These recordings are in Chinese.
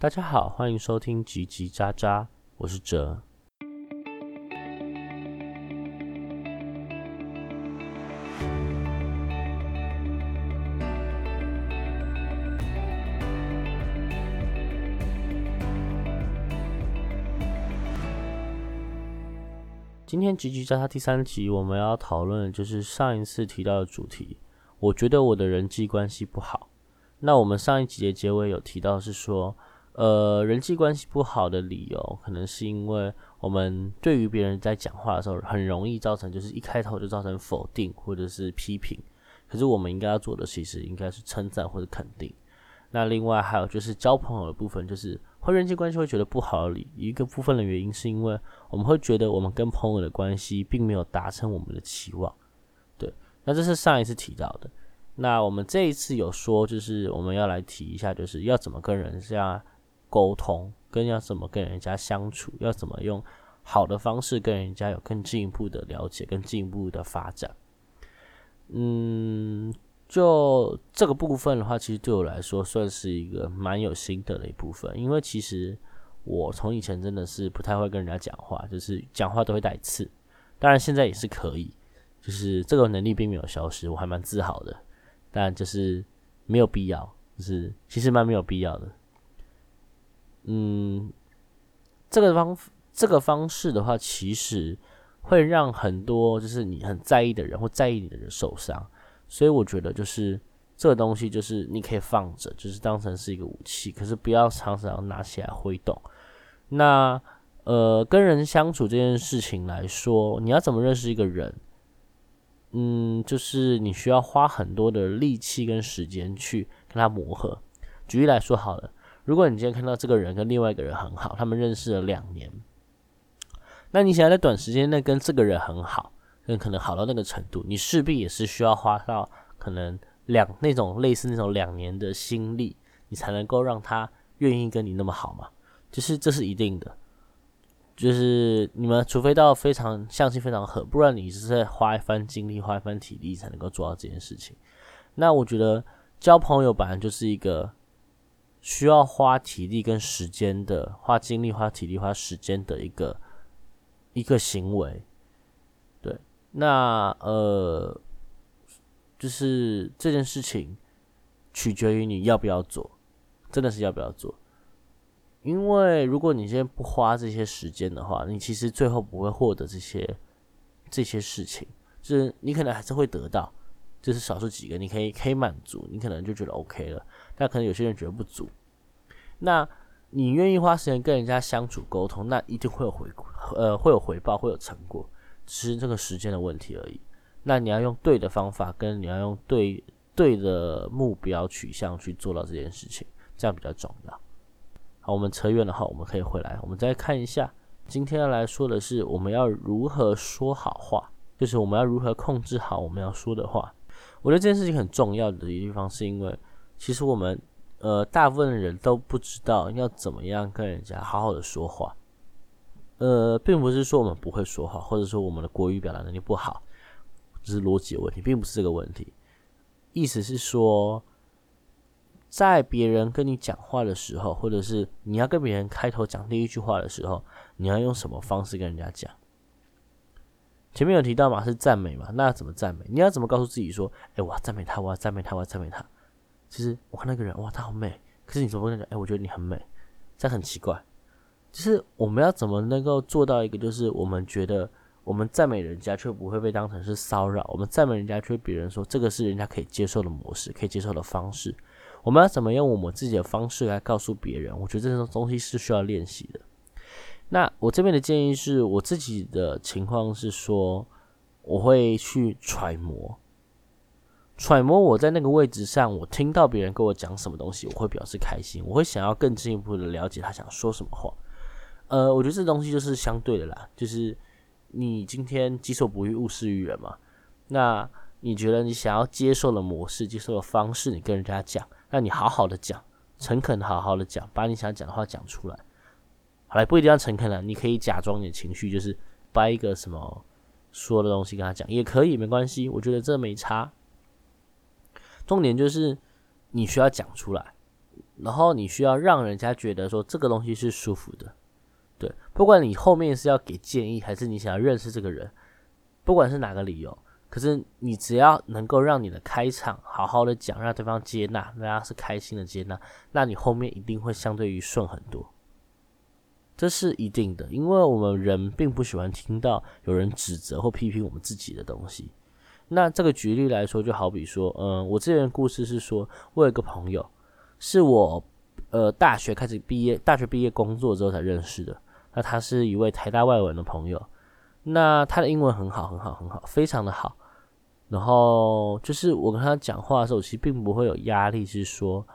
大家好，欢迎收听叽叽喳喳，我是哲。今天叽叽喳喳第三集，我们要讨论的就是上一次提到的主题。我觉得我的人际关系不好。那我们上一集的结尾有提到是说。呃，人际关系不好的理由，可能是因为我们对于别人在讲话的时候，很容易造成就是一开头就造成否定或者是批评。可是我们应该要做的，其实应该是称赞或者肯定。那另外还有就是交朋友的部分，就是会人际关系会觉得不好的理一个部分的原因，是因为我们会觉得我们跟朋友的关系并没有达成我们的期望。对，那这是上一次提到的。那我们这一次有说，就是我们要来提一下，就是要怎么跟人这样。沟通跟要怎么跟人家相处，要怎么用好的方式跟人家有更进一步的了解、更进一步的发展。嗯，就这个部分的话，其实对我来说算是一个蛮有心得的一部分，因为其实我从以前真的是不太会跟人家讲话，就是讲话都会带刺。当然现在也是可以，就是这个能力并没有消失，我还蛮自豪的。但就是没有必要，就是其实蛮没有必要的。嗯，这个方这个方式的话，其实会让很多就是你很在意的人或在意你的人受伤，所以我觉得就是这个东西就是你可以放着，就是当成是一个武器，可是不要常常拿起来挥动。那呃，跟人相处这件事情来说，你要怎么认识一个人？嗯，就是你需要花很多的力气跟时间去跟他磨合。举例来说，好了。如果你今天看到这个人跟另外一个人很好，他们认识了两年，那你想要在短时间内跟这个人很好，跟可能好到那个程度，你势必也是需要花到可能两那种类似那种两年的心力，你才能够让他愿意跟你那么好嘛？就是这是一定的，就是你们除非到非常相性非常合，不然你是在花一番精力、花一番体力才能够做到这件事情。那我觉得交朋友本来就是一个。需要花体力跟时间的，花精力、花体力、花时间的一个一个行为，对，那呃，就是这件事情取决于你要不要做，真的是要不要做。因为如果你今天不花这些时间的话，你其实最后不会获得这些这些事情，就是你可能还是会得到。就是少数几个，你可以可以满足，你可能就觉得 OK 了。但可能有些人觉得不足。那你愿意花时间跟人家相处沟通，那一定会有回呃会有回报，会有成果，只是这个时间的问题而已。那你要用对的方法，跟你要用对对的目标取向去做到这件事情，这样比较重要。好，我们扯远了哈，我们可以回来，我们再看一下，今天要来说的是我们要如何说好话，就是我们要如何控制好我们要说的话。我觉得这件事情很重要的一地方，是因为其实我们呃大部分的人都不知道要怎么样跟人家好好的说话。呃，并不是说我们不会说话，或者说我们的国语表达能力不好，这是逻辑问题，并不是这个问题。意思是说，在别人跟你讲话的时候，或者是你要跟别人开头讲第一句话的时候，你要用什么方式跟人家讲？前面有提到嘛，是赞美嘛？那要怎么赞美？你要怎么告诉自己说，哎，我要赞美他，我要赞美他，我要赞美他？其实我看那个人，哇，他好美。可是你怎么跟他讲？哎，我觉得你很美，这很奇怪。就是我们要怎么能够做到一个，就是我们觉得我们赞美人家却不会被当成是骚扰，我们赞美人家却别人说这个是人家可以接受的模式，可以接受的方式。我们要怎么用我们自己的方式来告诉别人？我觉得这种东西是需要练习的。那我这边的建议是我自己的情况是说，我会去揣摩，揣摩我在那个位置上，我听到别人跟我讲什么东西，我会表示开心，我会想要更进一步的了解他想说什么话。呃，我觉得这东西就是相对的啦，就是你今天己所不欲，勿施于人嘛。那你觉得你想要接受的模式、接受的方式，你跟人家讲，那你好好的讲，诚恳好好的讲，把你想讲的话讲出来。好了，不一定要诚恳了，你可以假装你的情绪，就是掰一个什么说的东西跟他讲，也可以，没关系，我觉得这没差。重点就是你需要讲出来，然后你需要让人家觉得说这个东西是舒服的，对，不管你后面是要给建议，还是你想要认识这个人，不管是哪个理由，可是你只要能够让你的开场好好的讲，让对方接纳，大家是开心的接纳，那你后面一定会相对于顺很多，这是一定的，因为我们人并不喜欢听到有人指责或批评我们自己的东西。那这个举例来说，就好比说，嗯，我之前的故事是说，我有一个朋友，是我呃大学开始毕业，大学毕业工作之后才认识的。那他是一位台大外文的朋友，那他的英文很好，很好，很好，非常的好。然后就是我跟他讲话的时候，其实并不会有压力，是说，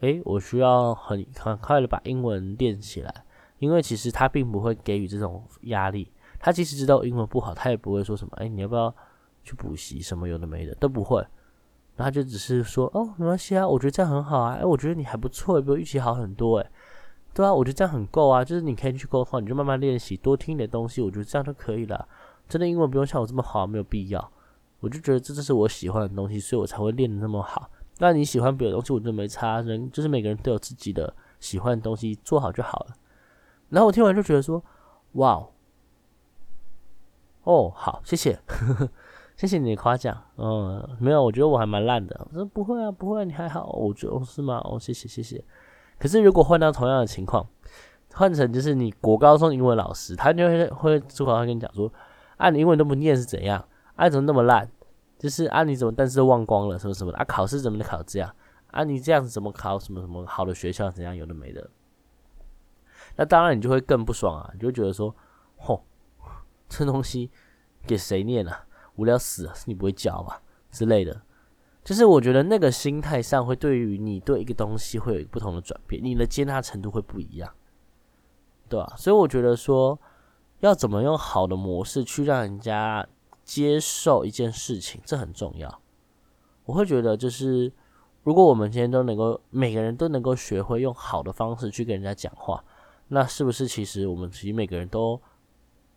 诶，我需要很很快的把英文练起来，因为其实他并不会给予这种压力。他即使知道英文不好，他也不会说什么，诶，你要不要？去补习什么有的没的都不会，然后就只是说哦没关系啊，我觉得这样很好啊，哎我觉得你还不错，比我预期好很多哎，对啊，我觉得这样很够啊，就是你可以去沟通，你就慢慢练习，多听点东西，我觉得这样就可以了。真的英文不用像我这么好，没有必要。我就觉得这就是我喜欢的东西，所以我才会练的那么好。那你喜欢别的东西，我觉得没差，人就是每个人都有自己的喜欢的东西，做好就好了。然后我听完就觉得说，哇，哦好，谢谢。谢谢你的夸奖，嗯，没有，我觉得我还蛮烂的。我说不会啊，不会，你还好。我觉得是吗？哦，谢谢，谢谢。可是如果换到同样的情况，换成就是你国高中英文老师，他就会会主考会跟你讲说，啊，你英文都不念是怎样？啊，怎么那么烂？就是啊，你怎么但是忘光了什么什么的？啊，考试怎么能考这样？啊，你这样子怎么考什么什么好的学校？怎样有的没的？那当然你就会更不爽啊，你就觉得说，吼，这东西给谁念啊？无聊死了，是你不会教吧之类的，就是我觉得那个心态上会对于你对一个东西会有不同的转变，你的接纳程度会不一样，对吧？所以我觉得说要怎么用好的模式去让人家接受一件事情，这很重要。我会觉得就是如果我们今天都能够每个人都能够学会用好的方式去跟人家讲话，那是不是其实我们其实每个人都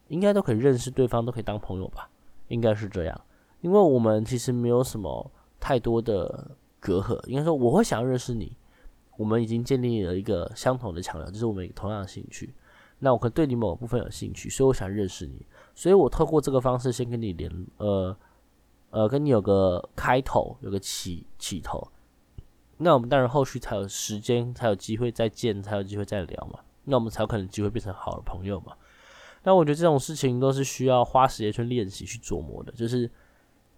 应该都可以认识对方，都可以当朋友吧？应该是这样，因为我们其实没有什么太多的隔阂。应该说，我会想要认识你，我们已经建立了一个相同的桥梁，就是我们同样的兴趣。那我可能对你某部分有兴趣，所以我想认识你，所以我透过这个方式先跟你连，呃呃，跟你有个开头，有个起起头。那我们当然后续才有时间，才有机会再见，才有机会再聊嘛。那我们才有可能机会变成好的朋友嘛。那我觉得这种事情都是需要花时间去练习、去琢磨的。就是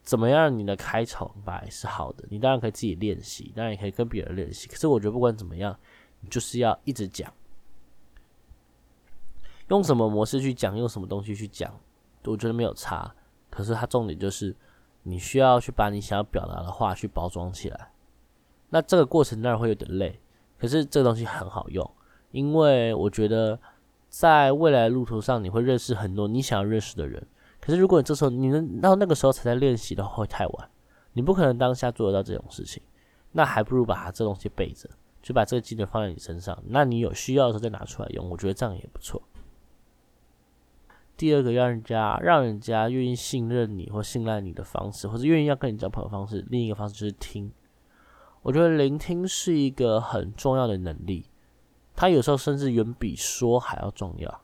怎么样，你的开场白是好的，你当然可以自己练习，当然也可以跟别人练习。可是我觉得不管怎么样，你就是要一直讲，用什么模式去讲，用什么东西去讲，我觉得没有差。可是它重点就是你需要去把你想要表达的话去包装起来。那这个过程当然会有点累，可是这个东西很好用，因为我觉得。在未来路途上，你会认识很多你想要认识的人。可是，如果你这时候你能到那个时候才在练习的话，会太晚。你不可能当下做得到这种事情，那还不如把它这东西备着，就把这个技能放在你身上。那你有需要的时候再拿出来用，我觉得这样也不错。第二个，让人家让人家愿意信任你或信赖你的方式，或者愿意要跟你交朋友方式，另一个方式就是听。我觉得聆听是一个很重要的能力。他有时候甚至远比说还要重要，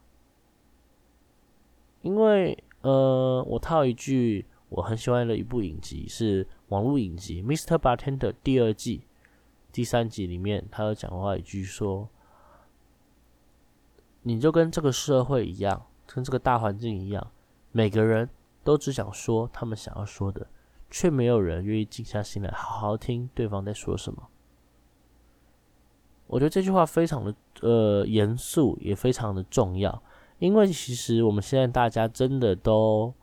因为呃，我套一句我很喜欢的一部影集是网络影集《Mr. Bartender》第二季第三集里面，他有讲过一句说：“你就跟这个社会一样，跟这个大环境一样，每个人都只想说他们想要说的，却没有人愿意静下心来好好听对方在说什么。”我觉得这句话非常的呃严肃，也非常的重要，因为其实我们现在大家真的都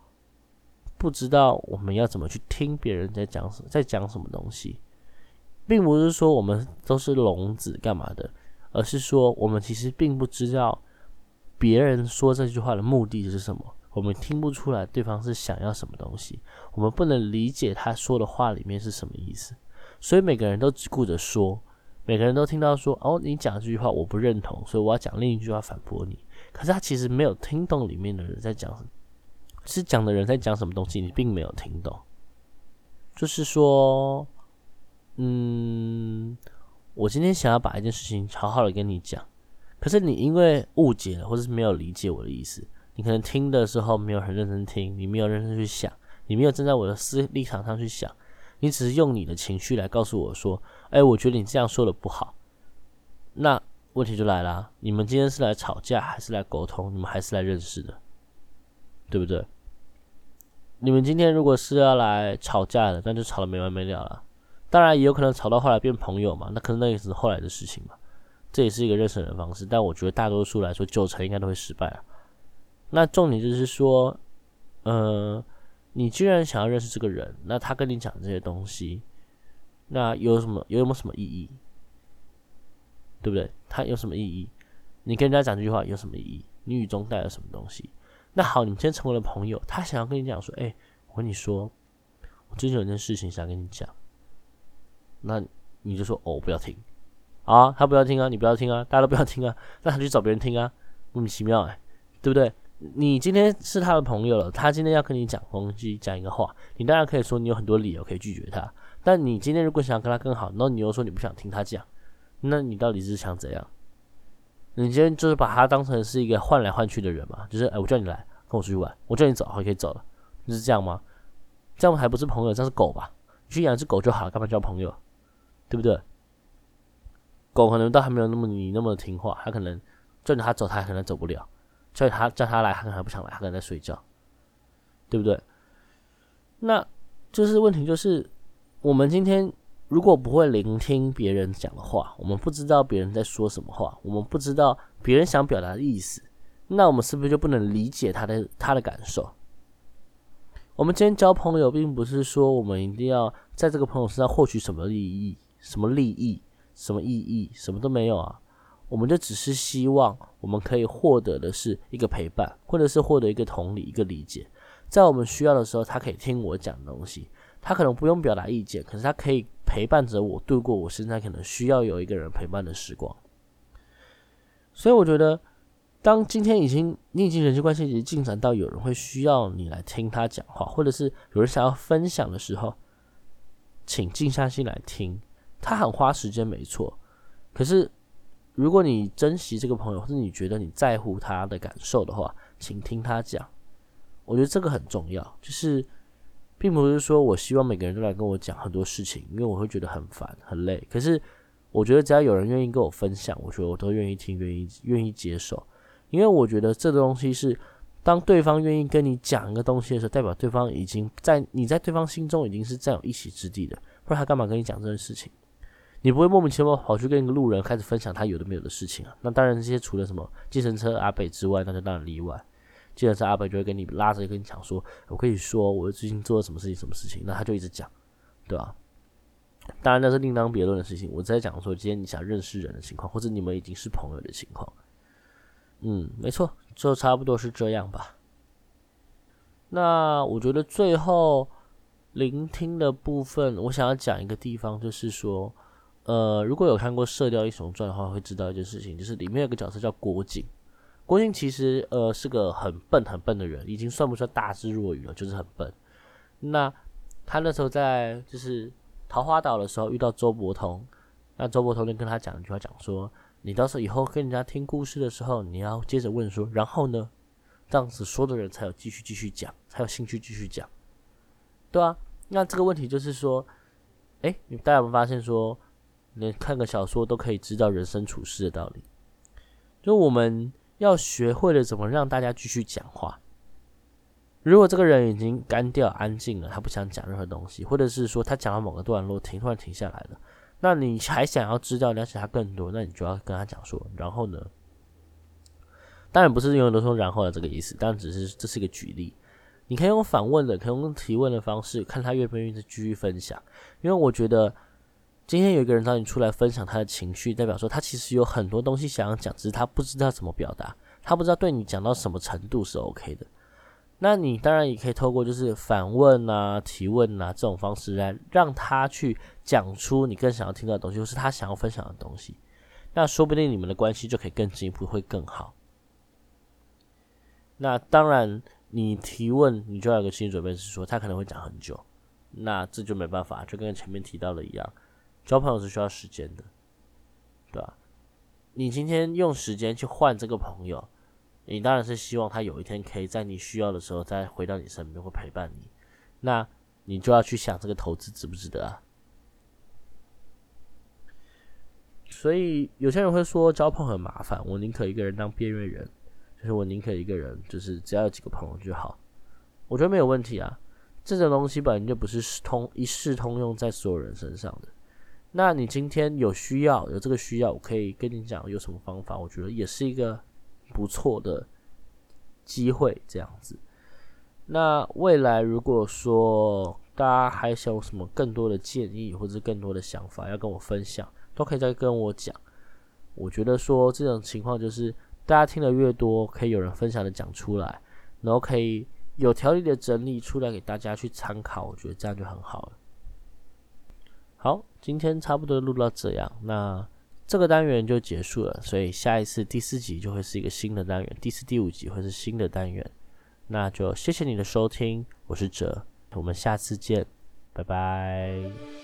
不知道我们要怎么去听别人在讲什在讲什么东西，并不是说我们都是聋子干嘛的，而是说我们其实并不知道别人说这句话的目的是什么，我们听不出来对方是想要什么东西，我们不能理解他说的话里面是什么意思，所以每个人都只顾着说。每个人都听到说哦，你讲这句话我不认同，所以我要讲另一句话反驳你。可是他其实没有听懂里面的人在讲什么，是讲的人在讲什么东西，你并没有听懂。就是说，嗯，我今天想要把一件事情好好的跟你讲，可是你因为误解了，或者是没有理解我的意思，你可能听的时候没有很认真听，你没有认真去想，你没有站在我的思立场上去想，你只是用你的情绪来告诉我说，哎，我觉得你这样说的不好。那问题就来了，你们今天是来吵架，还是来沟通？你们还是来认识的，对不对？你们今天如果是要来吵架的，那就吵得没完没了了。当然也有可能吵到后来变朋友嘛，那可能那也是后来的事情嘛。这也是一个认识人的方式，但我觉得大多数来说，九成应该都会失败啊。那重点就是说，呃，你既然想要认识这个人，那他跟你讲这些东西，那有什么有没有什么意义？对不对？他有什么意义？你跟人家讲这句话有什么意义？你语中带了什么东西？那好，你们今天成为了朋友，他想要跟你讲说，哎，我跟你说，我最近有件事情想跟你讲。那你就说哦，不要听啊，他不要听啊，你不要听啊，大家都不要听啊，那他去找别人听啊，莫名其妙哎，对不对？你今天是他的朋友了，他今天要跟你讲东西，讲一个话，你当然可以说你有很多理由可以拒绝他，但你今天如果想要跟他更好，然后你又说你不想听他讲，那你到底是想怎样？你今天就是把他当成是一个换来换去的人嘛？就是哎，我叫你来跟我出去玩，我叫你走，好，可以走了，就是这样吗？这样还不是朋友，这样是狗吧？你去养只狗就好了，干嘛交朋友？对不对？狗可能倒还没有那么你那么听话，它可能叫你它走，它可能走不了；叫它叫它来，它可能还不想来，它可能在睡觉，对不对？那就是问题，就是我们今天如果不会聆听别人讲的话，我们不知道别人在说什么话，我们不知道别人想表达的意思，那我们是不是就不能理解他的他的感受？我们今天交朋友，并不是说我们一定要在这个朋友身上获取什么利益。什么利益，什么意义，什么都没有啊！我们就只是希望我们可以获得的是一个陪伴，或者是获得一个同理、一个理解。在我们需要的时候，他可以听我讲东西，他可能不用表达意见，可是他可以陪伴着我度过我现在可能需要有一个人陪伴的时光。所以我觉得，当今天已经你已经人际关系已经进展到有人会需要你来听他讲话，或者是有人想要分享的时候，请静下心来听。他很花时间，没错。可是，如果你珍惜这个朋友，或是你觉得你在乎他的感受的话，请听他讲。我觉得这个很重要。就是，并不是说我希望每个人都来跟我讲很多事情，因为我会觉得很烦、很累。可是，我觉得只要有人愿意跟我分享，我觉得我都愿意听、愿意愿意接受。因为我觉得这个东西是，当对方愿意跟你讲一个东西的时候，代表对方已经在你在对方心中已经是占有一席之地的。不然他干嘛跟你讲这件事情？你不会莫名其妙跑去跟一个路人开始分享他有的没有的事情啊？那当然，这些除了什么计程车阿北之外，那就当然例外。计程车阿伯就会跟你拉着跟你讲说：“我可以说我最近做了什么事情，什么事情。”那他就一直讲，对吧？当然那是另当别论的事情。我在讲说，今天你想认识人的情况，或者你们已经是朋友的情况。嗯，没错，就差不多是这样吧。那我觉得最后聆听的部分，我想要讲一个地方，就是说。呃，如果有看过《射雕英雄传》的话，会知道一件事情，就是里面有个角色叫郭靖。郭靖其实呃是个很笨很笨的人，已经算不算大智若愚了，就是很笨。那他那时候在就是桃花岛的时候遇到周伯通，那周伯通就跟他讲一句话，讲说你到时候以后跟人家听故事的时候，你要接着问说，然后呢，这样子说的人才有继续继续讲，才有兴趣继续讲，对啊。那这个问题就是说，哎，你大家有没有发现说？连看个小说都可以知道人生处事的道理，就我们要学会了怎么让大家继续讲话。如果这个人已经干掉、安静了，他不想讲任何东西，或者是说他讲到某个段落停，突然停下来了，那你还想要知道了解他更多，那你就要跟他讲说，然后呢？当然不是永远都说然后的这个意思，但只是这是一个举例。你可以用反问的，可以用提问的方式，看他愿不愿意继续分享，因为我觉得。今天有一个人找你出来分享他的情绪，代表说他其实有很多东西想要讲，只是他不知道怎么表达，他不知道对你讲到什么程度是 OK 的。那你当然也可以透过就是反问啊、提问啊这种方式来让他去讲出你更想要听到的东西，或是他想要分享的东西。那说不定你们的关系就可以更进一步，会更好。那当然，你提问你就要有个心理准备，是说他可能会讲很久，那这就没办法，就跟前面提到的一样。交朋友是需要时间的，对吧？你今天用时间去换这个朋友，你当然是希望他有一天可以在你需要的时候再回到你身边，或陪伴你。那你就要去想这个投资值不值得啊？所以有些人会说交朋友很麻烦，我宁可一个人当边缘人，就是我宁可一个人，就是只要有几个朋友就好。我觉得没有问题啊，这种东西本来就不是通一视通用在所有人身上的。那你今天有需要，有这个需要，我可以跟你讲有什么方法，我觉得也是一个不错的机会，这样子。那未来如果说大家还想有什么更多的建议或者更多的想法要跟我分享，都可以再跟我讲。我觉得说这种情况就是大家听的越多，可以有人分享的讲出来，然后可以有条理的整理出来给大家去参考，我觉得这样就很好了。好，今天差不多录到这样，那这个单元就结束了，所以下一次第四集就会是一个新的单元，第四、第五集会是新的单元。那就谢谢你的收听，我是哲，我们下次见，拜拜。